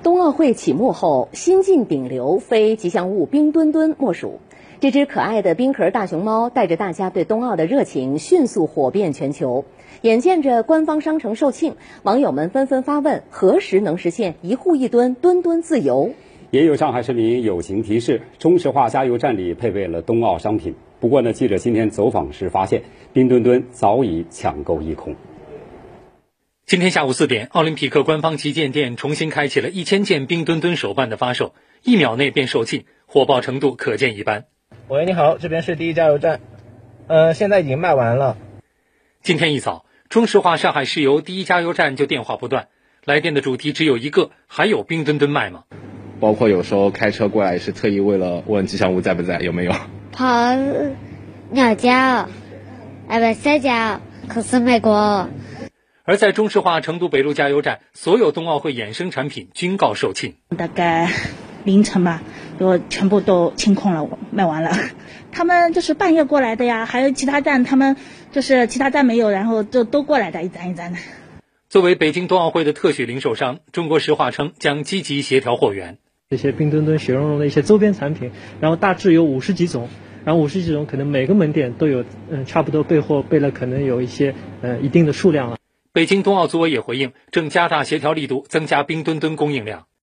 冬奥会启幕后，新晋顶流非吉祥物冰墩墩莫属。这只可爱的冰壳大熊猫带着大家对冬奥的热情，迅速火遍全球。眼见着官方商城售罄，网友们纷纷发问：何时能实现一户一墩墩墩自由？也有上海市民友情提示：中石化加油站里配备了冬奥商品。不过呢，记者今天走访时发现，冰墩墩早已抢购一空。今天下午四点，奥林匹克官方旗舰店重新开启了一千件冰墩墩手办的发售，一秒内便售罄，火爆程度可见一斑。喂，你好，这边是第一加油站，呃，现在已经卖完了。今天一早，中石化上海石油第一加油站就电话不断，来电的主题只有一个：还有冰墩墩卖吗？包括有时候开车过来是特意为了问吉祥物在不在，有没有？跑尿脚，哎不撒娇，可是没过。而在中石化成都北路加油站，所有冬奥会衍生产品均告售罄。大概凌晨吧，我全部都清空了，卖完了。他们就是半夜过来的呀，还有其他站，他们就是其他站没有，然后就都过来的，一站一站的。作为北京冬奥会的特许零售商，中国石化称将积极协调货源。这些冰墩墩、雪融融的一些周边产品，然后大致有五十几种，然后五十几种可能每个门店都有，嗯，差不多备货备了，可能有一些呃一定的数量了。北京冬奥组委也回应，正加大协调力度，增加冰墩墩供应量。